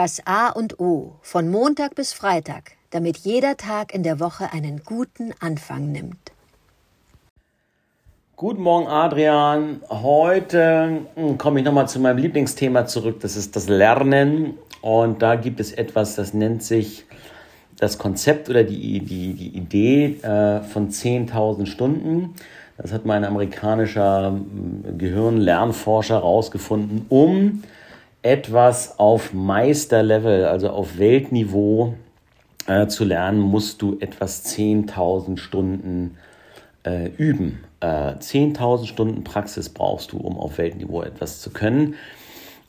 Das A und O von Montag bis Freitag, damit jeder Tag in der Woche einen guten Anfang nimmt. Guten Morgen, Adrian. Heute hm, komme ich nochmal zu meinem Lieblingsthema zurück. Das ist das Lernen. Und da gibt es etwas, das nennt sich das Konzept oder die, die, die Idee äh, von 10.000 Stunden. Das hat mein amerikanischer hm, Gehirnlernforscher herausgefunden, um etwas auf Meisterlevel, also auf Weltniveau äh, zu lernen, musst du etwas 10.000 Stunden äh, üben. Äh, 10.000 Stunden Praxis brauchst du, um auf Weltniveau etwas zu können.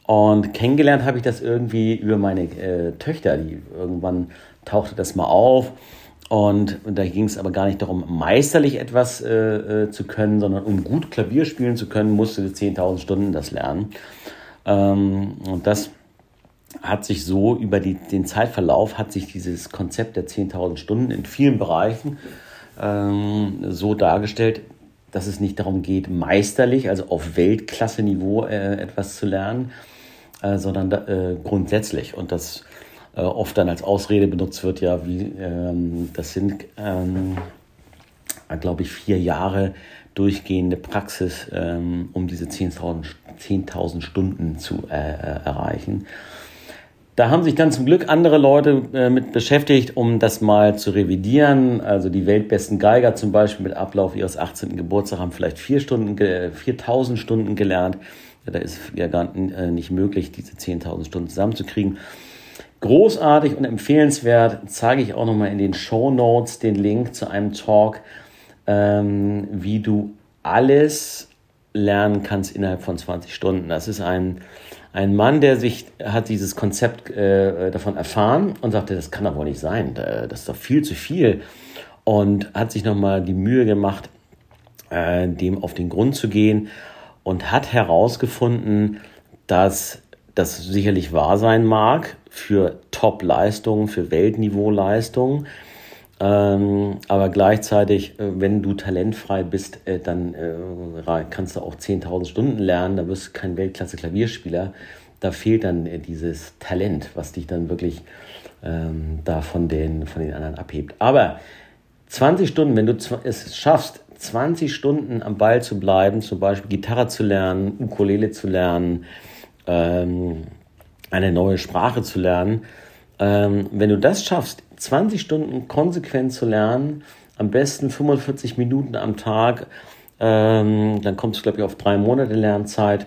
Und kennengelernt habe ich das irgendwie über meine äh, Töchter, die irgendwann tauchte das mal auf. Und da ging es aber gar nicht darum, meisterlich etwas äh, äh, zu können, sondern um gut Klavier spielen zu können, musste 10.000 Stunden das lernen. Ähm, und das hat sich so über die, den Zeitverlauf, hat sich dieses Konzept der 10.000 Stunden in vielen Bereichen ähm, so dargestellt, dass es nicht darum geht, meisterlich, also auf Weltklasse-Niveau äh, etwas zu lernen, äh, sondern äh, grundsätzlich. Und das äh, oft dann als Ausrede benutzt wird, ja, wie ähm, das sind, ähm, glaube ich, vier Jahre durchgehende Praxis, ähm, um diese 10.000 10 Stunden zu äh, äh, erreichen. Da haben sich dann zum Glück andere Leute äh, mit beschäftigt, um das mal zu revidieren. Also die weltbesten Geiger zum Beispiel mit Ablauf ihres 18. Geburtstags haben vielleicht vier Stunden, 4000 Stunden gelernt. Ja, da ist ja gar äh, nicht möglich, diese 10.000 Stunden zusammenzukriegen. Großartig und empfehlenswert zeige ich auch nochmal in den Show Notes den Link zu einem Talk, ähm, wie du alles lernen kannst innerhalb von 20 Stunden. Das ist ein, ein Mann, der sich hat dieses Konzept äh, davon erfahren und sagte, das kann doch wohl nicht sein, das ist doch viel zu viel. Und hat sich nochmal die Mühe gemacht, äh, dem auf den Grund zu gehen und hat herausgefunden, dass das sicherlich wahr sein mag für Top-Leistungen, für Weltniveau-Leistungen, ähm, aber gleichzeitig, äh, wenn du talentfrei bist, äh, dann äh, kannst du auch 10.000 Stunden lernen, da wirst du kein Weltklasse-Klavierspieler. Da fehlt dann äh, dieses Talent, was dich dann wirklich ähm, da von den, von den anderen abhebt. Aber 20 Stunden, wenn du es schaffst, 20 Stunden am Ball zu bleiben, zum Beispiel Gitarre zu lernen, Ukulele zu lernen, ähm, eine neue Sprache zu lernen, ähm, wenn du das schaffst, 20 Stunden konsequent zu lernen, am besten 45 Minuten am Tag, ähm, dann kommst du, glaube ich, auf drei Monate Lernzeit,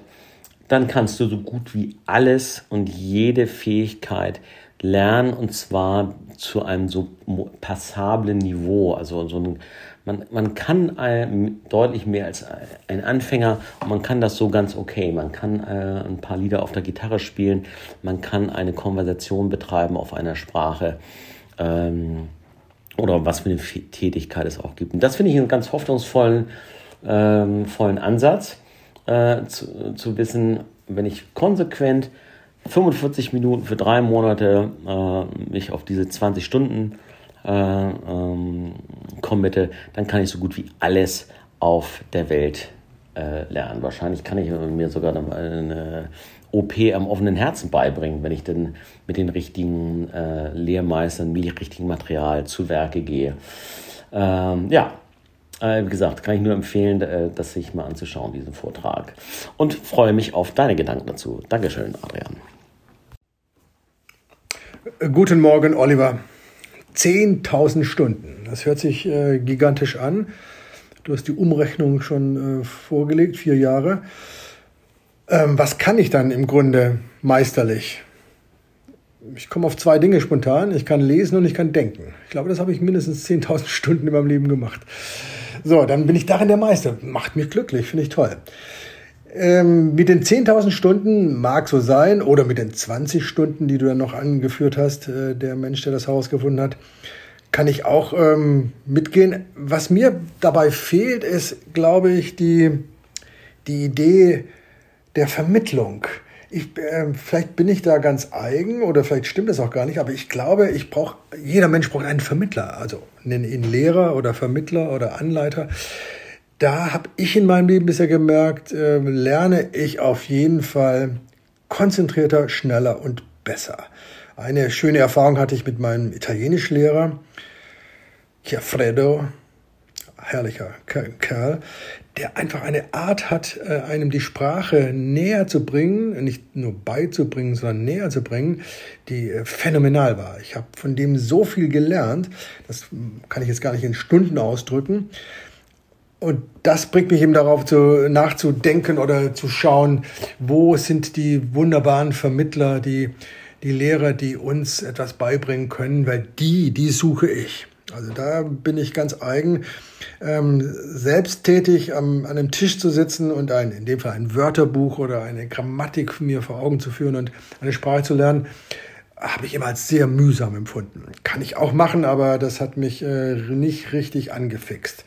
dann kannst du so gut wie alles und jede Fähigkeit lernen und zwar zu einem so passablen Niveau. Also so ein, man, man kann ein, deutlich mehr als ein Anfänger und man kann das so ganz okay. Man kann äh, ein paar Lieder auf der Gitarre spielen, man kann eine Konversation betreiben auf einer Sprache ähm, oder was für eine Tätigkeit es auch gibt. Und das finde ich einen ganz hoffnungsvollen ähm, vollen Ansatz, äh, zu, zu wissen, wenn ich konsequent 45 Minuten für drei Monate äh, mich auf diese 20 Stunden äh, ähm, committe, dann kann ich so gut wie alles auf der Welt äh, lernen. Wahrscheinlich kann ich mir sogar eine OP am offenen Herzen beibringen, wenn ich dann mit den richtigen äh, Lehrmeistern, mit dem richtigen Material zu Werke gehe. Ähm, ja, äh, wie gesagt, kann ich nur empfehlen, äh, das sich mal anzuschauen, diesen Vortrag. Und freue mich auf deine Gedanken dazu. Dankeschön, Adrian. Guten Morgen, Oliver. 10.000 Stunden. Das hört sich äh, gigantisch an. Du hast die Umrechnung schon äh, vorgelegt, vier Jahre. Ähm, was kann ich dann im Grunde meisterlich? Ich komme auf zwei Dinge spontan. Ich kann lesen und ich kann denken. Ich glaube, das habe ich mindestens 10.000 Stunden in meinem Leben gemacht. So, dann bin ich darin der Meister. Macht mich glücklich, finde ich toll. Ähm, mit den 10.000 Stunden mag so sein, oder mit den 20 Stunden, die du dann noch angeführt hast, äh, der Mensch, der das Haus gefunden hat, kann ich auch ähm, mitgehen. Was mir dabei fehlt, ist, glaube ich, die, die Idee, der Vermittlung. Ich, äh, vielleicht bin ich da ganz eigen oder vielleicht stimmt das auch gar nicht, aber ich glaube, ich brauche, jeder Mensch braucht einen Vermittler, also nennen ihn Lehrer oder Vermittler oder Anleiter. Da habe ich in meinem Leben bisher gemerkt, äh, lerne ich auf jeden Fall konzentrierter, schneller und besser. Eine schöne Erfahrung hatte ich mit meinem Italienischlehrer, Chiafredo, herrlicher Kerl, der einfach eine Art hat, äh, einem die Sprache näher zu bringen, nicht nur beizubringen, sondern näher zu bringen, die äh, phänomenal war. Ich habe von dem so viel gelernt, das kann ich jetzt gar nicht in Stunden ausdrücken. Und das bringt mich eben darauf zu, nachzudenken oder zu schauen, wo sind die wunderbaren Vermittler, die, die Lehrer, die uns etwas beibringen können, weil die, die suche ich. Also da bin ich ganz eigen, ähm, selbsttätig am, an einem Tisch zu sitzen und ein, in dem Fall ein Wörterbuch oder eine Grammatik mir vor Augen zu führen und eine Sprache zu lernen, habe ich immer als sehr mühsam empfunden. Kann ich auch machen, aber das hat mich äh, nicht richtig angefixt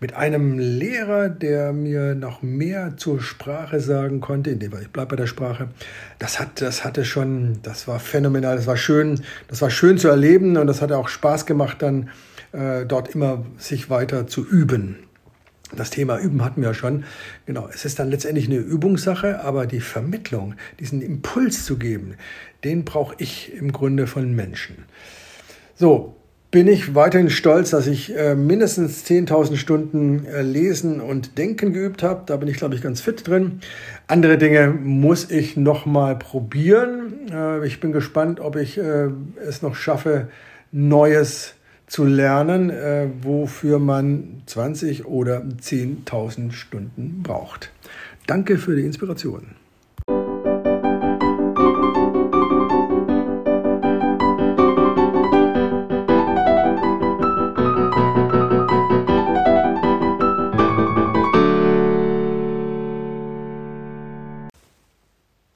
mit einem Lehrer, der mir noch mehr zur Sprache sagen konnte, in dem Fall, ich bleibe bei der Sprache. Das hat, das hatte schon, das war phänomenal, das war schön, das war schön zu erleben und das hat auch Spaß gemacht, dann äh, dort immer sich weiter zu üben. Das Thema Üben hatten wir ja schon. Genau, es ist dann letztendlich eine Übungssache, aber die Vermittlung, diesen Impuls zu geben, den brauche ich im Grunde von Menschen. So, bin ich weiterhin stolz, dass ich äh, mindestens 10.000 Stunden äh, Lesen und Denken geübt habe. Da bin ich, glaube ich, ganz fit drin. Andere Dinge muss ich noch mal probieren. Äh, ich bin gespannt, ob ich äh, es noch schaffe, Neues zu lernen, äh, wofür man 20 oder 10.000 Stunden braucht. Danke für die Inspiration.